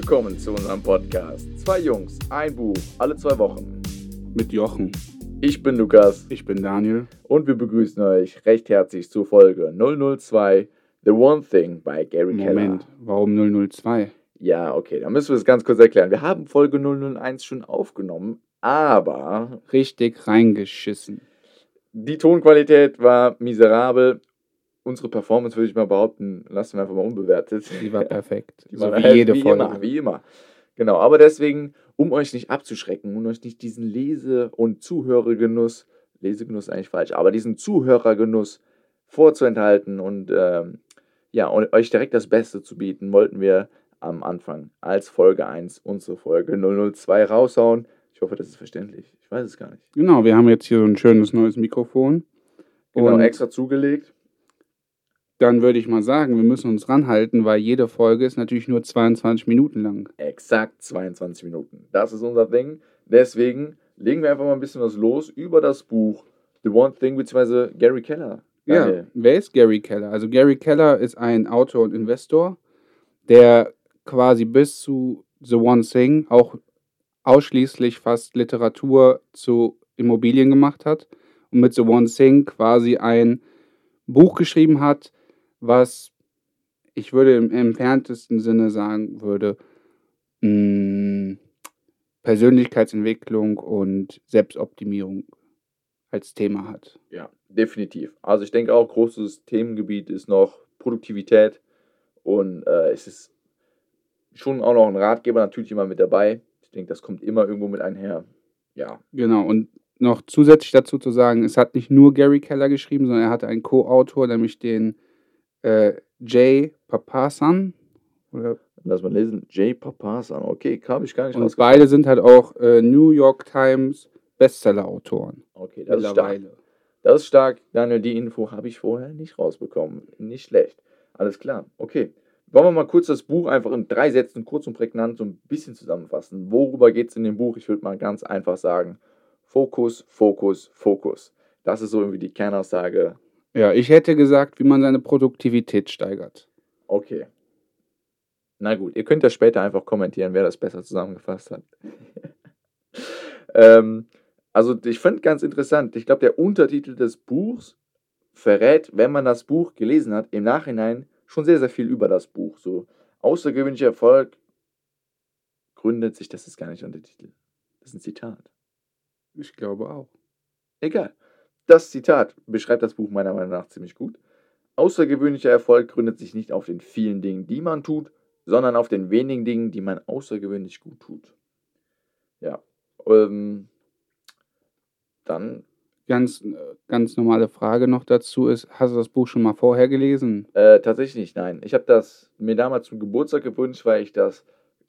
willkommen zu unserem Podcast. Zwei Jungs, ein Buch, alle zwei Wochen. Mit Jochen. Ich bin Lukas Ich bin Daniel. und wir begrüßen euch recht herzlich zur Folge 002 The One Thing bei Gary Moment, Keller. warum 002? Ja, okay, dann müssen wir es ganz kurz erklären. Wir haben Folge 001 schon aufgenommen, aber Richtig reingeschissen. die Tonqualität war miserabel. Unsere Performance würde ich mal behaupten, lassen wir einfach mal unbewertet. Die war perfekt. Die so waren wie halt jede wie Folge. Immer, wie immer. Genau, aber deswegen, um euch nicht abzuschrecken und euch nicht diesen Lese- und Zuhörergenuss, Lesegenuss eigentlich falsch, aber diesen Zuhörergenuss vorzuenthalten und ähm, ja, und euch direkt das Beste zu bieten, wollten wir am Anfang als Folge 1 unsere Folge 002 raushauen. Ich hoffe, das ist verständlich. Ich weiß es gar nicht. Genau, wir haben jetzt hier so ein schönes neues Mikrofon. Genau, Und extra zugelegt. Dann würde ich mal sagen, wir müssen uns ranhalten, weil jede Folge ist natürlich nur 22 Minuten lang. Exakt 22 Minuten. Das ist unser Ding. Deswegen legen wir einfach mal ein bisschen was los über das Buch The One Thing bzw. Gary Keller. Ja, Daniel. wer ist Gary Keller? Also Gary Keller ist ein Autor und Investor, der quasi bis zu The One Thing auch ausschließlich fast Literatur zu Immobilien gemacht hat und mit The One Thing quasi ein Buch geschrieben hat, was ich würde im entferntesten Sinne sagen würde, mh, Persönlichkeitsentwicklung und Selbstoptimierung als Thema hat. Ja, definitiv. Also ich denke auch, großes Themengebiet ist noch Produktivität und äh, es ist schon auch noch ein Ratgeber natürlich immer mit dabei. Ich denke, das kommt immer irgendwo mit einher. Ja, Genau, und noch zusätzlich dazu zu sagen, es hat nicht nur Gary Keller geschrieben, sondern er hatte einen Co-Autor, nämlich den äh, Jay Papasan. Oder, lass mal lesen. Jay Papasan. Okay, kam ich gar nicht und beide sind halt auch äh, New York Times Bestseller-Autoren. Okay, das ist stark. Das ist stark, Daniel. Die Info habe ich vorher nicht rausbekommen. Nicht schlecht. Alles klar. Okay. Wollen wir mal kurz das Buch einfach in drei Sätzen kurz und prägnant so ein bisschen zusammenfassen? Worüber geht es in dem Buch? Ich würde mal ganz einfach sagen: Fokus, Fokus, Fokus. Das ist so irgendwie die Kernaussage. Ja, ich hätte gesagt, wie man seine Produktivität steigert. Okay. Na gut, ihr könnt ja später einfach kommentieren, wer das besser zusammengefasst hat. ähm, also ich fand ganz interessant, ich glaube, der Untertitel des Buchs verrät, wenn man das Buch gelesen hat, im Nachhinein schon sehr, sehr viel über das Buch. So außergewöhnlicher Erfolg gründet sich, das ist gar nicht der Untertitel. Das ist ein Zitat. Ich glaube auch. Egal. Das Zitat beschreibt das Buch meiner Meinung nach ziemlich gut. Außergewöhnlicher Erfolg gründet sich nicht auf den vielen Dingen, die man tut, sondern auf den wenigen Dingen, die man außergewöhnlich gut tut. Ja. Ähm, dann, Ganz, äh, ganz normale Frage noch dazu ist, hast du das Buch schon mal vorher gelesen? äh, tatsächlich nicht, nein. Ich habe das mir damals zum Geburtstag gewünscht, weil ich das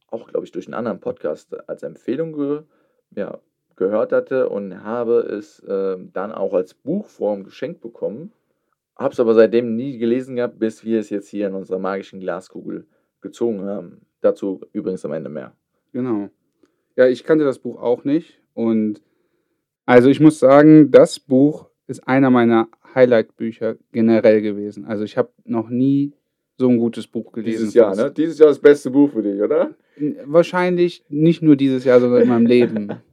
auch, glaube ich, durch einen anderen Podcast als Empfehlung ge ja, gehört hatte und habe es ähm, dann auch als Buchform geschenkt bekommen. Habe es aber seitdem nie gelesen gehabt, bis wir es jetzt hier in unserer magischen Glaskugel gezogen haben. Dazu übrigens am Ende mehr. Genau. Ja, ich kannte das Buch auch nicht. Und also ich muss sagen, das Buch ist einer meiner Highlight-Bücher generell gewesen. Also ich habe noch nie so ein gutes Buch gelesen. Dieses Jahr, ne? Dieses Jahr das beste Buch für dich, oder? Wahrscheinlich nicht nur dieses Jahr, sondern in meinem Leben.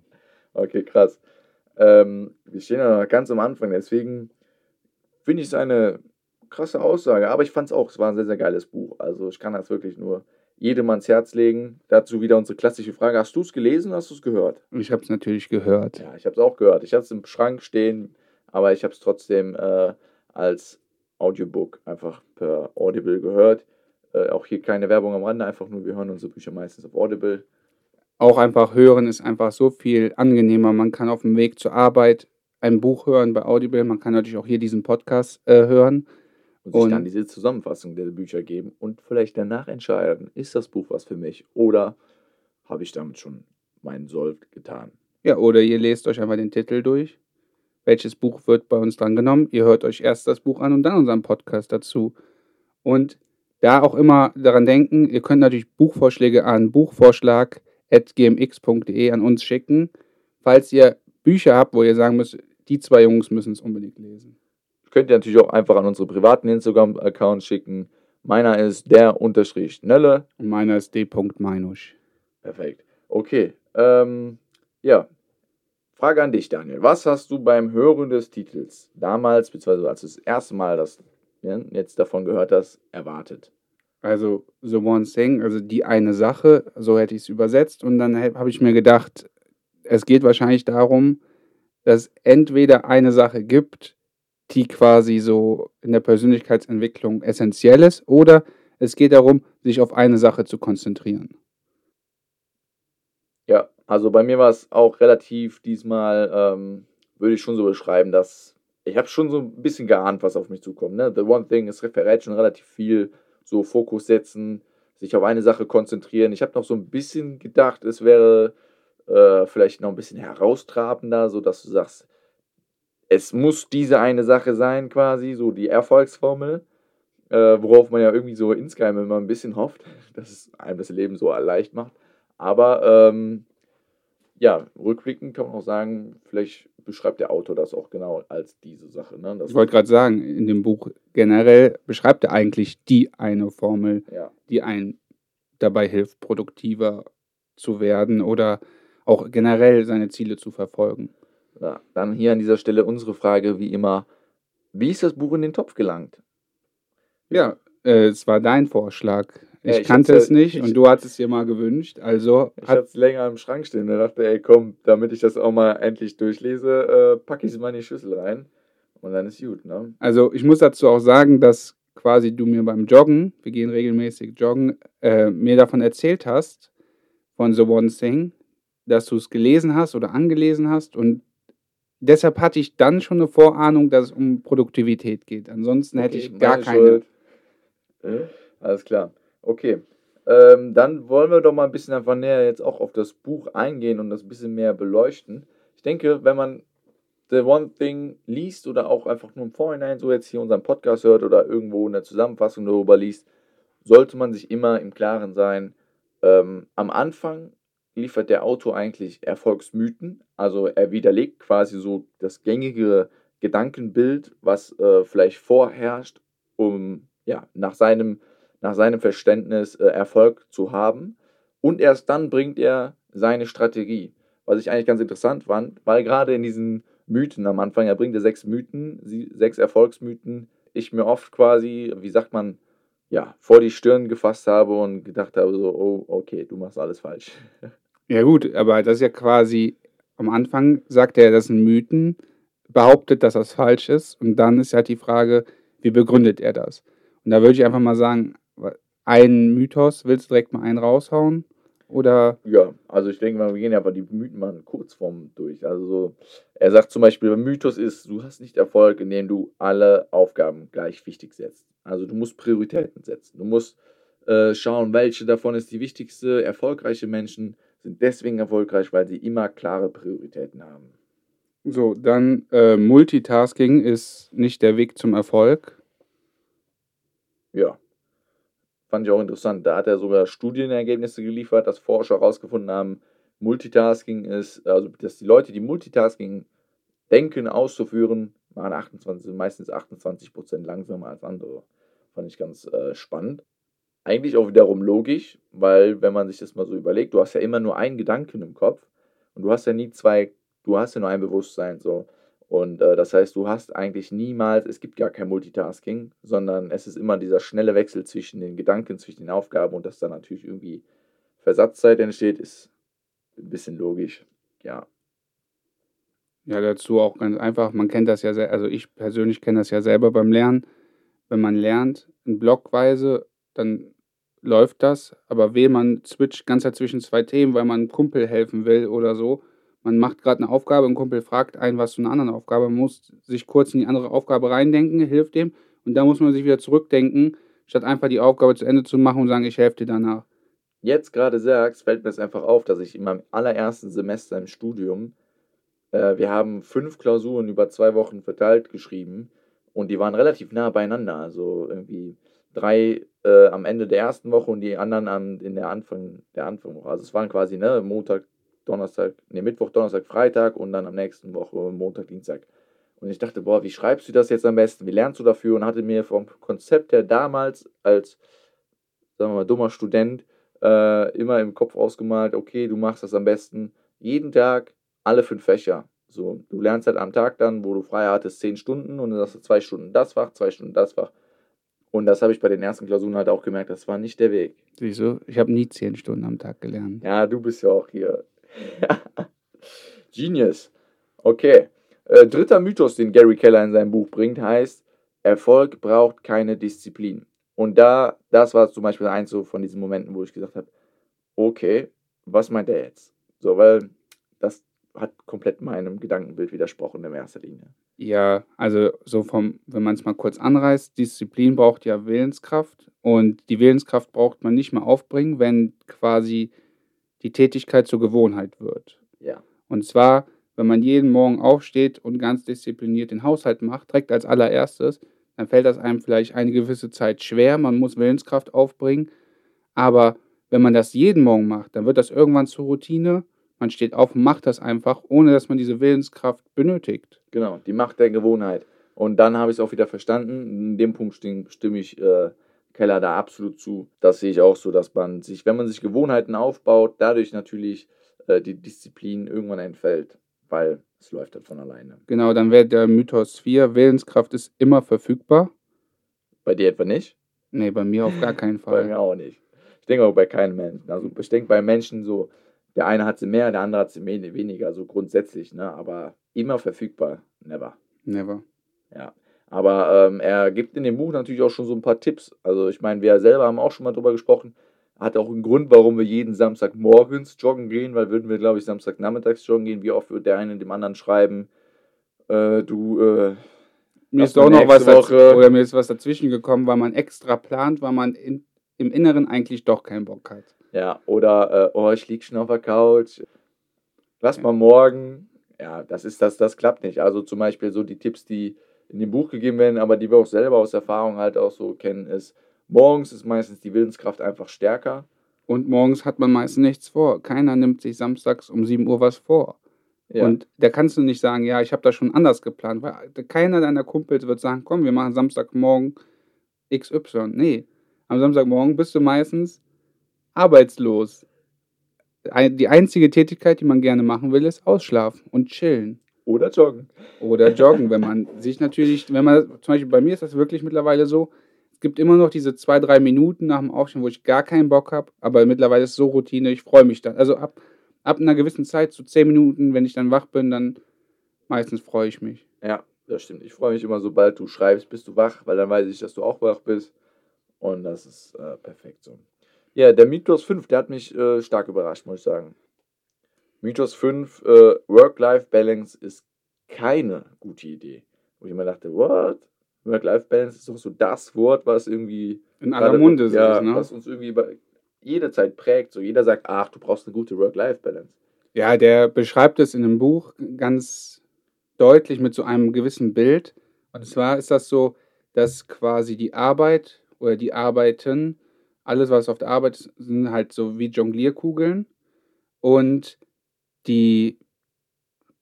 Okay, krass. Ähm, wir stehen ja noch ganz am Anfang, deswegen finde ich es eine krasse Aussage. Aber ich fand es auch, es war ein sehr, sehr geiles Buch. Also ich kann das wirklich nur jedem ans Herz legen. Dazu wieder unsere klassische Frage. Hast du es gelesen, hast du es gehört? Ich habe es natürlich gehört. Ja, ich habe es auch gehört. Ich hatte es im Schrank stehen, aber ich habe es trotzdem äh, als Audiobook einfach per Audible gehört. Äh, auch hier keine Werbung am Rande, einfach nur, wir hören unsere Bücher meistens auf Audible. Auch einfach hören ist einfach so viel angenehmer. Man kann auf dem Weg zur Arbeit ein Buch hören bei Audible. Man kann natürlich auch hier diesen Podcast äh, hören. und sich Und- dann diese Zusammenfassung der Bücher geben und vielleicht danach entscheiden, ist das Buch was für mich oder habe ich damit schon meinen Soll getan. Ja, oder ihr lest euch einfach den Titel durch. Welches Buch wird bei uns dran genommen? Ihr hört euch erst das Buch an und dann unseren Podcast dazu. Und da auch immer daran denken, ihr könnt natürlich Buchvorschläge an buchvorschlag.gmx.de an uns schicken, falls ihr Bücher habt, wo ihr sagen müsst, die zwei Jungs müssen es unbedingt lesen. Könnt ihr natürlich auch einfach an unsere privaten Instagram-Accounts schicken. Meiner ist der Unterstrich Nölle. Und meiner ist D. Meinusch. Perfekt. Okay. Ähm, ja. Frage an dich, Daniel. Was hast du beim Hören des Titels damals, beziehungsweise als du das erste Mal das ja, jetzt davon gehört hast, erwartet? Also The One Thing, also die eine Sache, so hätte ich es übersetzt. Und dann habe ich mir gedacht, es geht wahrscheinlich darum, dass es entweder eine Sache gibt, die quasi so in der Persönlichkeitsentwicklung essentiell ist, oder es geht darum, sich auf eine Sache zu konzentrieren. Ja, also bei mir war es auch relativ diesmal, ähm, würde ich schon so beschreiben, dass ich habe schon so ein bisschen geahnt, was auf mich zukommt. Ne? The One Thing ist verrät schon relativ viel, so Fokus setzen, sich auf eine Sache konzentrieren. Ich habe noch so ein bisschen gedacht, es wäre äh, vielleicht noch ein bisschen heraustrabender, so dass du sagst, es muss diese eine Sache sein, quasi, so die Erfolgsformel, äh, worauf man ja irgendwie so insgeheim immer ein bisschen hofft, dass es einem das Leben so leicht macht. Aber ähm, ja, rückblickend kann man auch sagen, vielleicht beschreibt der Autor das auch genau als diese Sache. Ne? ich wollte gerade sagen, in dem Buch generell beschreibt er eigentlich die eine Formel, ja. die einen dabei hilft, produktiver zu werden oder auch generell seine Ziele zu verfolgen. Ja, dann hier an dieser Stelle unsere Frage, wie immer, wie ist das Buch in den Topf gelangt? Ja, äh, es war dein Vorschlag. Ich, ich kannte es nicht ich, und du hattest es dir mal gewünscht. Also ich hatte es länger im Schrank stehen und dachte, ey, komm, damit ich das auch mal endlich durchlese, äh, packe ich es mal in die Schüssel rein und dann ist gut. Ne? Also ich muss dazu auch sagen, dass quasi du mir beim Joggen, wir gehen regelmäßig joggen, äh, mir davon erzählt hast, von The One Thing, dass du es gelesen hast oder angelesen hast und deshalb hatte ich dann schon eine Vorahnung, dass es um Produktivität geht. Ansonsten okay, hätte ich gar keine. Schuld. Alles klar. Okay. Ähm, dann wollen wir doch mal ein bisschen einfach näher jetzt auch auf das Buch eingehen und das ein bisschen mehr beleuchten. Ich denke, wenn man The One Thing liest oder auch einfach nur im Vorhinein so jetzt hier unseren Podcast hört oder irgendwo in der Zusammenfassung darüber liest, sollte man sich immer im Klaren sein, ähm, am Anfang liefert der Autor eigentlich Erfolgsmythen, also er widerlegt quasi so das gängige Gedankenbild, was äh, vielleicht vorherrscht, um ja, nach seinem nach seinem Verständnis äh, Erfolg zu haben. Und erst dann bringt er seine Strategie. Was ich eigentlich ganz interessant fand, weil gerade in diesen Mythen am Anfang, er bringt ja sechs Mythen, sechs Erfolgsmythen, ich mir oft quasi, wie sagt man, ja, vor die Stirn gefasst habe und gedacht habe, so, oh, okay, du machst alles falsch. Ja, gut, aber das ist ja quasi, am Anfang sagt er, das sind Mythen, behauptet, dass das falsch ist, und dann ist halt die Frage, wie begründet er das? Und da würde ich einfach mal sagen, einen Mythos, willst du direkt mal einen raushauen? Oder? Ja, also ich denke mal, wir gehen ja aber die Mythen mal in Kurzform durch. Also so, er sagt zum Beispiel, Mythos ist, du hast nicht Erfolg, indem du alle Aufgaben gleich wichtig setzt. Also du musst Prioritäten setzen. Du musst äh, schauen, welche davon ist die wichtigste. Erfolgreiche Menschen sind deswegen erfolgreich, weil sie immer klare Prioritäten haben. So, dann äh, Multitasking ist nicht der Weg zum Erfolg. Ja, Fand ich auch interessant. Da hat er sogar Studienergebnisse geliefert, dass Forscher herausgefunden haben, Multitasking ist, also dass die Leute, die Multitasking denken auszuführen, waren 28, meistens 28 Prozent langsamer als andere. Fand ich ganz äh, spannend. Eigentlich auch wiederum logisch, weil wenn man sich das mal so überlegt, du hast ja immer nur einen Gedanken im Kopf und du hast ja nie zwei, du hast ja nur ein Bewusstsein so. Und äh, das heißt, du hast eigentlich niemals, es gibt gar kein Multitasking, sondern es ist immer dieser schnelle Wechsel zwischen den Gedanken, zwischen den Aufgaben und dass dann natürlich irgendwie Versatzzeit entsteht, ist ein bisschen logisch, ja. Ja, dazu auch ganz einfach, man kennt das ja sehr, also ich persönlich kenne das ja selber beim Lernen. Wenn man lernt, in Blockweise, dann läuft das, aber weh, man switcht ganz zwischen zwei Themen, weil man einem Kumpel helfen will oder so, man macht gerade eine Aufgabe, ein Kumpel fragt einen was zu einer anderen Aufgabe, man muss sich kurz in die andere Aufgabe reindenken, hilft dem und da muss man sich wieder zurückdenken, statt einfach die Aufgabe zu Ende zu machen und sagen, ich helfe dir danach. Jetzt gerade sagst, fällt mir es einfach auf, dass ich in meinem allerersten Semester im Studium, äh, wir haben fünf Klausuren über zwei Wochen verteilt geschrieben und die waren relativ nah beieinander, also irgendwie drei äh, am Ende der ersten Woche und die anderen an, in der Anfang der Anfangwoche. Also es waren quasi ne, Montag, Donnerstag, ne, Mittwoch, Donnerstag, Freitag und dann am nächsten Woche Montag, Dienstag. Und ich dachte, boah, wie schreibst du das jetzt am besten? Wie lernst du dafür? Und hatte mir vom Konzept her damals als, sagen wir mal, dummer Student äh, immer im Kopf ausgemalt, okay, du machst das am besten jeden Tag alle fünf Fächer. So, du lernst halt am Tag dann, wo du frei hattest, zehn Stunden und dann hast du zwei Stunden das Fach, zwei Stunden das Fach. Und das habe ich bei den ersten Klausuren halt auch gemerkt, das war nicht der Weg. Siehst du, ich habe nie zehn Stunden am Tag gelernt. Ja, du bist ja auch hier. Genius. Okay. Äh, dritter Mythos, den Gary Keller in seinem Buch bringt, heißt, Erfolg braucht keine Disziplin. Und da, das war zum Beispiel eins so von diesen Momenten, wo ich gesagt habe, okay, was meint er jetzt? So, weil das hat komplett meinem Gedankenbild widersprochen in erster Linie. Ja, also so vom, wenn man es mal kurz anreißt, Disziplin braucht ja Willenskraft und die Willenskraft braucht man nicht mehr aufbringen, wenn quasi die Tätigkeit zur Gewohnheit wird. Ja. Und zwar, wenn man jeden Morgen aufsteht und ganz diszipliniert den Haushalt macht, direkt als allererstes, dann fällt das einem vielleicht eine gewisse Zeit schwer, man muss Willenskraft aufbringen, aber wenn man das jeden Morgen macht, dann wird das irgendwann zur Routine man steht auf und macht das einfach, ohne dass man diese Willenskraft benötigt. Genau, die Macht der Gewohnheit. Und dann habe ich es auch wieder verstanden. In dem Punkt stimme ich äh, Keller da absolut zu. Das sehe ich auch so, dass man sich, wenn man sich Gewohnheiten aufbaut, dadurch natürlich äh, die Disziplin irgendwann entfällt, weil es läuft dann von alleine. Genau, dann wäre der Mythos 4, Willenskraft ist immer verfügbar. Bei dir etwa nicht? Nee, bei mir auf gar keinen Fall. bei mir auch nicht. Ich denke auch bei keinem Menschen. Also ich denke bei Menschen so, der eine hat sie mehr, der andere hat sie weniger, so grundsätzlich, ne? aber immer verfügbar, never. Never. Ja, aber ähm, er gibt in dem Buch natürlich auch schon so ein paar Tipps. Also ich meine, wir selber haben auch schon mal drüber gesprochen. Hat auch einen Grund, warum wir jeden Samstag morgens joggen gehen, weil würden wir, glaube ich, Samstag nachmittags joggen gehen, wie oft wird der eine dem anderen schreiben, äh, du, äh, mir ist auch noch was dazu, oder mir ist was dazwischen gekommen, weil man extra plant, weil man in, im Inneren eigentlich doch keinen Bock hat. Ja, oder, äh, oh, ich liege schon auf der Couch. Lass mal morgen. Ja, das ist das, das klappt nicht. Also zum Beispiel so die Tipps, die in dem Buch gegeben werden, aber die wir auch selber aus Erfahrung halt auch so kennen, ist, morgens ist meistens die Willenskraft einfach stärker. Und morgens hat man meistens nichts vor. Keiner nimmt sich samstags um 7 Uhr was vor. Ja. Und da kannst du nicht sagen, ja, ich habe das schon anders geplant, weil keiner deiner Kumpels wird sagen, komm, wir machen Samstagmorgen XY. Nee, am Samstagmorgen bist du meistens arbeitslos. Die einzige Tätigkeit, die man gerne machen will, ist ausschlafen und chillen. Oder joggen. Oder joggen, wenn man sich natürlich, wenn man, zum Beispiel bei mir ist das wirklich mittlerweile so, es gibt immer noch diese zwei, drei Minuten nach dem Aufstehen, wo ich gar keinen Bock habe, aber mittlerweile ist es so Routine, ich freue mich dann. Also ab, ab einer gewissen Zeit, so zehn Minuten, wenn ich dann wach bin, dann meistens freue ich mich. Ja, das stimmt. Ich freue mich immer, sobald du schreibst, bist du wach, weil dann weiß ich, dass du auch wach bist. Und das ist äh, perfekt so. Ja, der Mythos 5, der hat mich äh, stark überrascht, muss ich sagen. Mythos 5, äh, Work-Life-Balance ist keine gute Idee. Wo ich immer dachte, what? Work-Life-Balance ist doch so das Wort, was irgendwie. In aller Munde ja, ist, ne? Was uns irgendwie jede Zeit prägt. So jeder sagt, ach, du brauchst eine gute Work-Life-Balance. Ja, der beschreibt es in einem Buch ganz deutlich mit so einem gewissen Bild. Und zwar ist das so, dass quasi die Arbeit oder die Arbeiten alles, was auf der Arbeit ist, sind halt so wie Jonglierkugeln. Und die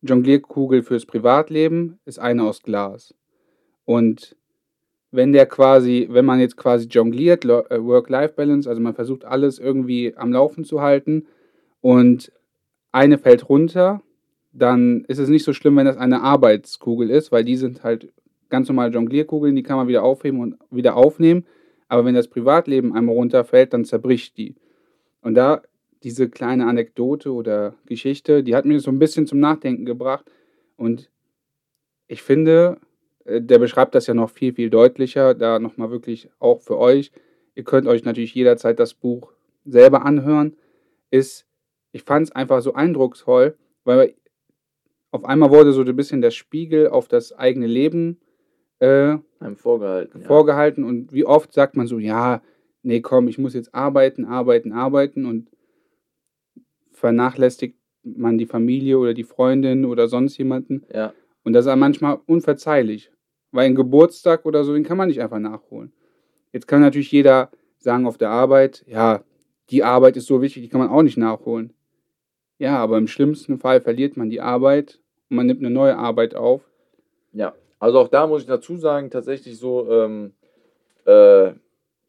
Jonglierkugel fürs Privatleben ist eine aus Glas. Und wenn der quasi, wenn man jetzt quasi jongliert, äh, Work-Life-Balance, also man versucht alles irgendwie am Laufen zu halten und eine fällt runter, dann ist es nicht so schlimm, wenn das eine Arbeitskugel ist, weil die sind halt ganz normale Jonglierkugeln, die kann man wieder aufheben und wieder aufnehmen. Aber wenn das Privatleben einmal runterfällt, dann zerbricht die. Und da diese kleine Anekdote oder Geschichte, die hat mich so ein bisschen zum Nachdenken gebracht. Und ich finde, äh, der beschreibt das ja noch viel, viel deutlicher, da nochmal wirklich auch für euch. Ihr könnt euch natürlich jederzeit das Buch selber anhören. Ist, ich fand es einfach so eindrucksvoll, weil auf einmal wurde so ein bisschen der Spiegel auf das eigene Leben äh, einem vorgehalten. Vorgehalten. Und wie oft sagt man so, ja, nee, komm, ich muss jetzt arbeiten, arbeiten, arbeiten und vernachlässigt man die Familie oder die Freundin oder sonst jemanden. Ja. Und das ist manchmal unverzeihlich. Weil ein Geburtstag oder so, den kann man nicht einfach nachholen. Jetzt kann natürlich jeder sagen auf der Arbeit, ja, die Arbeit ist so wichtig, die kann man auch nicht nachholen. Ja, aber im schlimmsten Fall verliert man die Arbeit und man nimmt eine neue Arbeit auf, Ja, also auch da muss ich dazu sagen, tatsächlich so, ähm, äh,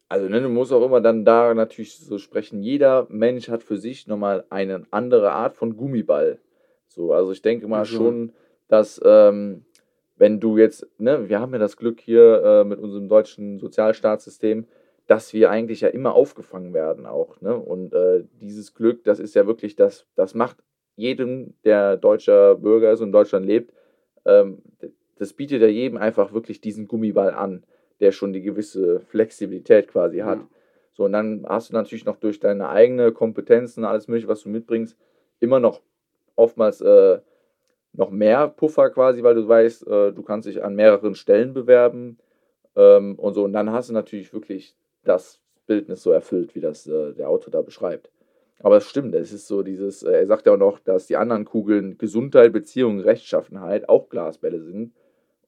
also ne, du musst auch immer dann da natürlich so sprechen, jeder Mensch hat für sich nochmal eine andere Art von Gummiball. So, also ich denke mal Also, schon, dass ähm, wenn du jetzt, ne, wir haben ja das Glück hier äh, mit unserem deutschen Sozialstaatssystem, dass wir eigentlich ja immer aufgefangen werden auch, ne? Und äh, dieses Glück, das ist ja wirklich, das, das macht jedem, der deutscher Bürger ist und in Deutschland lebt, ähm, das bietet ja jedem einfach wirklich diesen Gummiball an, der schon die gewisse Flexibilität quasi hat. ja. So, und dann hast du natürlich noch durch deine eigene Kompetenzen, alles Mögliche, was du mitbringst, immer noch oftmals äh, noch mehr Puffer quasi, weil du weißt, äh, du kannst dich an mehreren Stellen bewerben ähm, und so. Und dann hast du natürlich wirklich das Bildnis so erfüllt, wie das äh, der Autor da beschreibt. Aber es stimmt, es ist so dieses, äh, er sagt ja auch noch, dass die anderen Kugeln Gesundheit, Beziehung, Rechtschaffenheit auch Glasbälle sind.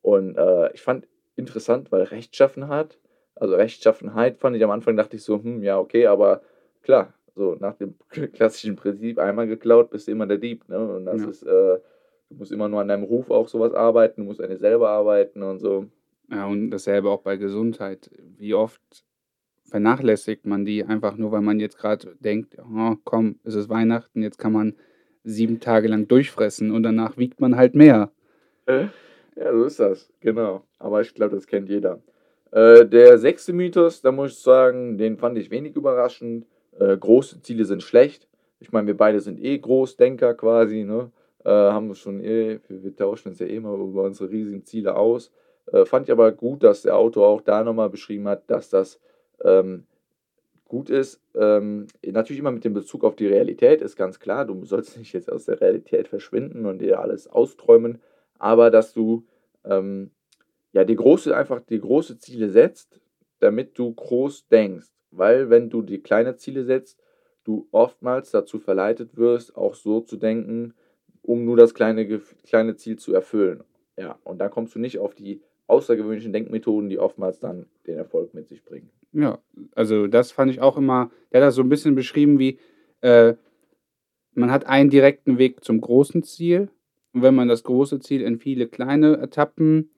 Und äh, ich fand interessant, weil Rechtschaffenheit, also Rechtschaffenheit fand ich am Anfang, dachte ich so, hm, ja, okay, aber klar, so nach dem klassischen Prinzip, einmal geklaut, bist du immer der Dieb, ne? Und das Ja. ist, äh, du musst immer nur an deinem Ruf auch sowas arbeiten, du musst an dir selber arbeiten und so. Ja, und dasselbe auch bei Gesundheit. Wie oft vernachlässigt man die einfach nur, weil man jetzt gerade denkt, oh, komm, es ist Weihnachten, jetzt kann man sieben Tage lang durchfressen und danach wiegt man halt mehr. Ja, so ist das, genau. Aber ich glaube, das kennt jeder. Äh, der sechste Mythos, da muss ich sagen, den fand ich wenig überraschend. Äh, große Ziele sind schlecht. Ich meine, wir beide sind eh Großdenker quasi, ne? Äh, haben schon eh, wir, wir tauschen uns ja eh mal über unsere riesigen Ziele aus. Äh, fand ich aber gut, dass der Autor auch da nochmal beschrieben hat, dass das ähm, gut ist. Ähm, natürlich immer mit dem Bezug auf die Realität, ist ganz klar. Du sollst nicht jetzt aus der Realität verschwinden und dir alles austräumen, aber dass du ähm, ja die große, einfach die große Ziele setzt, damit du groß denkst. Weil wenn du die kleine Ziele setzt, du oftmals dazu verleitet wirst, auch so zu denken, um nur das kleine, kleine Ziel zu erfüllen. Ja, und da kommst du nicht auf die außergewöhnlichen Denkmethoden, die oftmals dann den Erfolg mit sich bringen. Ja, also das fand ich auch immer, der hat das so ein bisschen beschrieben wie, äh, man hat einen direkten Weg zum großen Ziel und wenn man das große Ziel in viele kleine Etappen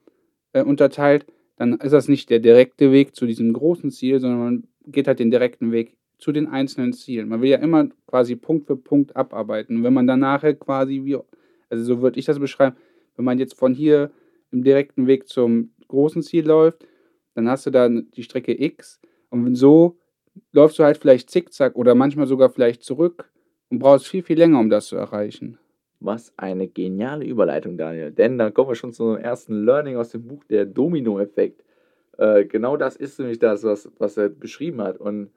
äh, unterteilt, dann ist das nicht der direkte Weg zu diesem großen Ziel, sondern man geht halt den direkten Weg zu den einzelnen Zielen. Man will ja immer quasi Punkt für Punkt abarbeiten. Und wenn man dann nachher quasi, wie, also so würde ich das beschreiben, wenn man jetzt von hier im direkten Weg zum großen Ziel läuft, dann hast du dann die Strecke X und so läufst du halt vielleicht zickzack oder manchmal sogar vielleicht zurück und brauchst viel, viel länger, um das zu erreichen. Was eine geniale Überleitung, Daniel. Denn dann kommen wir schon zum ersten Learning aus dem Buch, der Domino-Effekt. Äh, genau das ist nämlich das, was, was er beschrieben hat. Und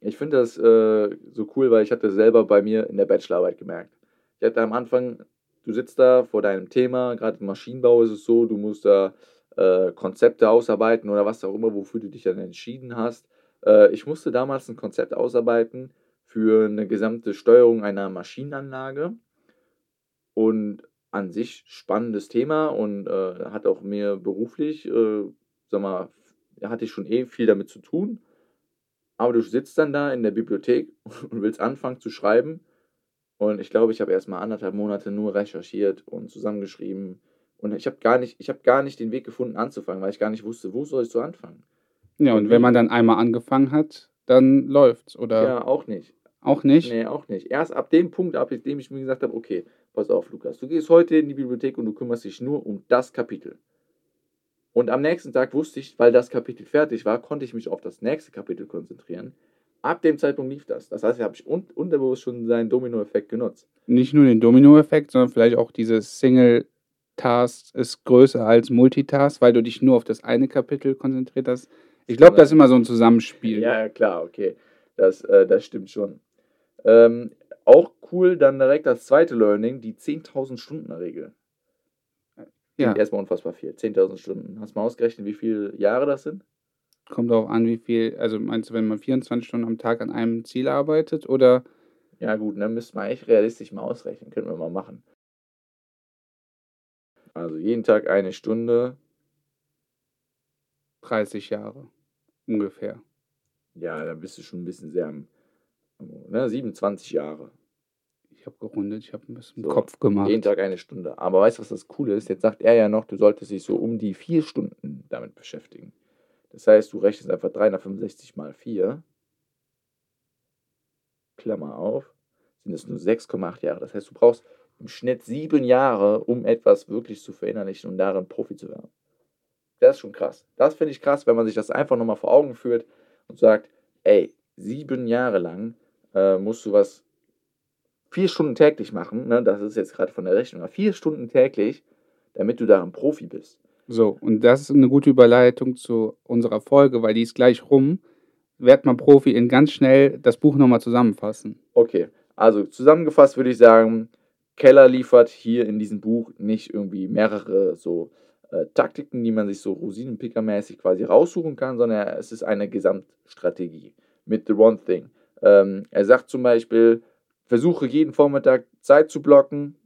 ich finde das äh, so cool, weil ich hatte selber bei mir in der Bachelorarbeit gemerkt. Ich hatte am Anfang, du sitzt da vor deinem Thema, gerade im Maschinenbau ist es so, du musst da äh, Konzepte ausarbeiten oder was auch immer, wofür du dich dann entschieden hast. Äh, ich musste damals ein Konzept ausarbeiten für eine gesamte Steuerung einer Maschinenanlage und an sich spannendes Thema und äh, hat auch mir beruflich, äh, sag mal, hatte ich schon eh viel damit zu tun. Aber du sitzt dann da in der Bibliothek und willst anfangen zu schreiben. Und ich glaube, ich habe erst mal anderthalb Monate nur recherchiert und zusammengeschrieben. Und ich habe gar nicht, ich habe gar nicht den Weg gefunden anzufangen, weil ich gar nicht wusste, wo soll ich so anfangen. Ja, und wenn man dann einmal angefangen hat, dann läuft's, oder Ja, auch nicht. auch nicht? Nee, auch nicht. Erst ab dem Punkt, ab dem ich mir gesagt habe, okay, pass auf, Lukas, du gehst heute in die Bibliothek und du kümmerst dich nur um das Kapitel. Und am nächsten Tag wusste ich, weil das Kapitel fertig war, konnte ich mich auf das nächste Kapitel konzentrieren. Ab dem Zeitpunkt lief das. Das heißt, habe ich un unterbewusst schon seinen Domino-Effekt genutzt. Nicht nur den Domino-Effekt, sondern vielleicht auch dieses Single-Task ist größer als Multitask, weil du dich nur auf das eine Kapitel konzentriert hast. Ich glaube, das ist immer so ein Zusammenspiel. Ja, ja, klar, okay. Das, äh, das stimmt schon. Ähm, auch cool, dann direkt das zweite Learning, die 10.000 Stunden Regel. Ja. Erstmal unfassbar viel. 10.000 Stunden. Hast du mal ausgerechnet, wie viele Jahre das sind? Kommt darauf an, wie viel, also meinst du, wenn man 24 Stunden am Tag an einem Ziel arbeitet oder Ja, gut, dann müssten wir echt realistisch mal ausrechnen. Können wir mal machen. Also jeden Tag eine Stunde. 30 Jahre ungefähr? Ja, da bist du schon ein bisschen sehr am. Ne, 27 Jahre. ich habe gerundet, ich habe ein bisschen So, Kopf gemacht. Jeden Tag eine Stunde. Aber weißt du, was das Coole ist? Jetzt sagt er ja noch, du solltest dich so um die vier Stunden damit beschäftigen. Das heißt, du rechnest einfach 365 mal 4, Klammer auf, sind es nur 6,8 Jahre. Das heißt, du brauchst im Schnitt sieben Jahre, um etwas wirklich zu verinnerlichen und darin Profi zu werden. Das ist schon krass. Das finde ich krass, wenn man sich das einfach nochmal vor Augen führt und sagt, ey, sieben Jahre lang äh, musst du was vier Stunden täglich machen, ne? das ist jetzt gerade von der Rechnung, her, vier Stunden täglich, damit du darin Profi bist. So, und das ist eine gute Überleitung zu unserer Folge, weil die ist gleich rum. Werd mal Profi in ganz schnell das Buch nochmal zusammenfassen. Okay, also zusammengefasst würde ich sagen, Keller liefert hier in diesem Buch nicht irgendwie mehrere so äh, Taktiken, die man sich so Rosinenpicker-mäßig quasi raussuchen kann, sondern es ist eine Gesamtstrategie mit The One Thing. Ähm, er sagt zum Beispiel, versuche jeden Vormittag Zeit zu blocken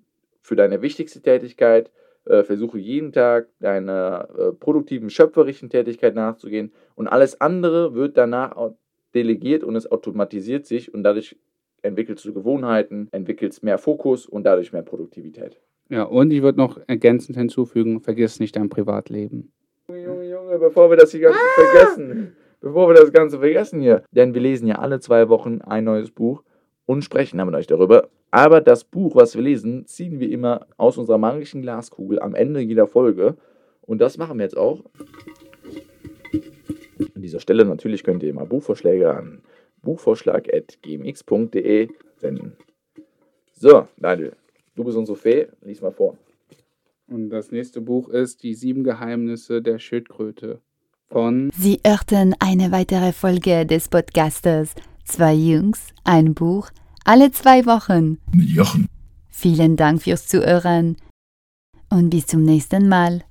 für deine wichtigste Tätigkeit, äh, versuche jeden Tag deiner äh, produktiven, schöpferischen Tätigkeit nachzugehen und alles andere wird danach delegiert und es automatisiert sich und dadurch entwickelst du Gewohnheiten, entwickelst mehr Fokus und dadurch mehr Produktivität. Ja, und ich würde noch ergänzend hinzufügen, vergiss nicht dein Privatleben. Junge, Junge, Junge, bevor wir das hier Ganze vergessen, bevor wir das Ganze vergessen hier, denn wir lesen ja alle zwei Wochen ein neues Buch und sprechen dann mit euch darüber. Aber das Buch, was wir lesen, ziehen wir immer aus unserer magischen Glaskugel am Ende jeder Folge. Und das machen wir jetzt auch. An dieser Stelle natürlich könnt ihr immer Buchvorschläge an buchvorschlag.gmx.de senden. So, Daniel, du bist unsere Fee, lies mal vor. Und das nächste Buch ist Die sieben Geheimnisse der Schildkröte von Sie hörten eine weitere Folge des Podcastes Zwei Jungs, ein Buch, alle zwei Wochen. Mit Jochen. Vielen Dank fürs Zuhören und bis zum nächsten Mal.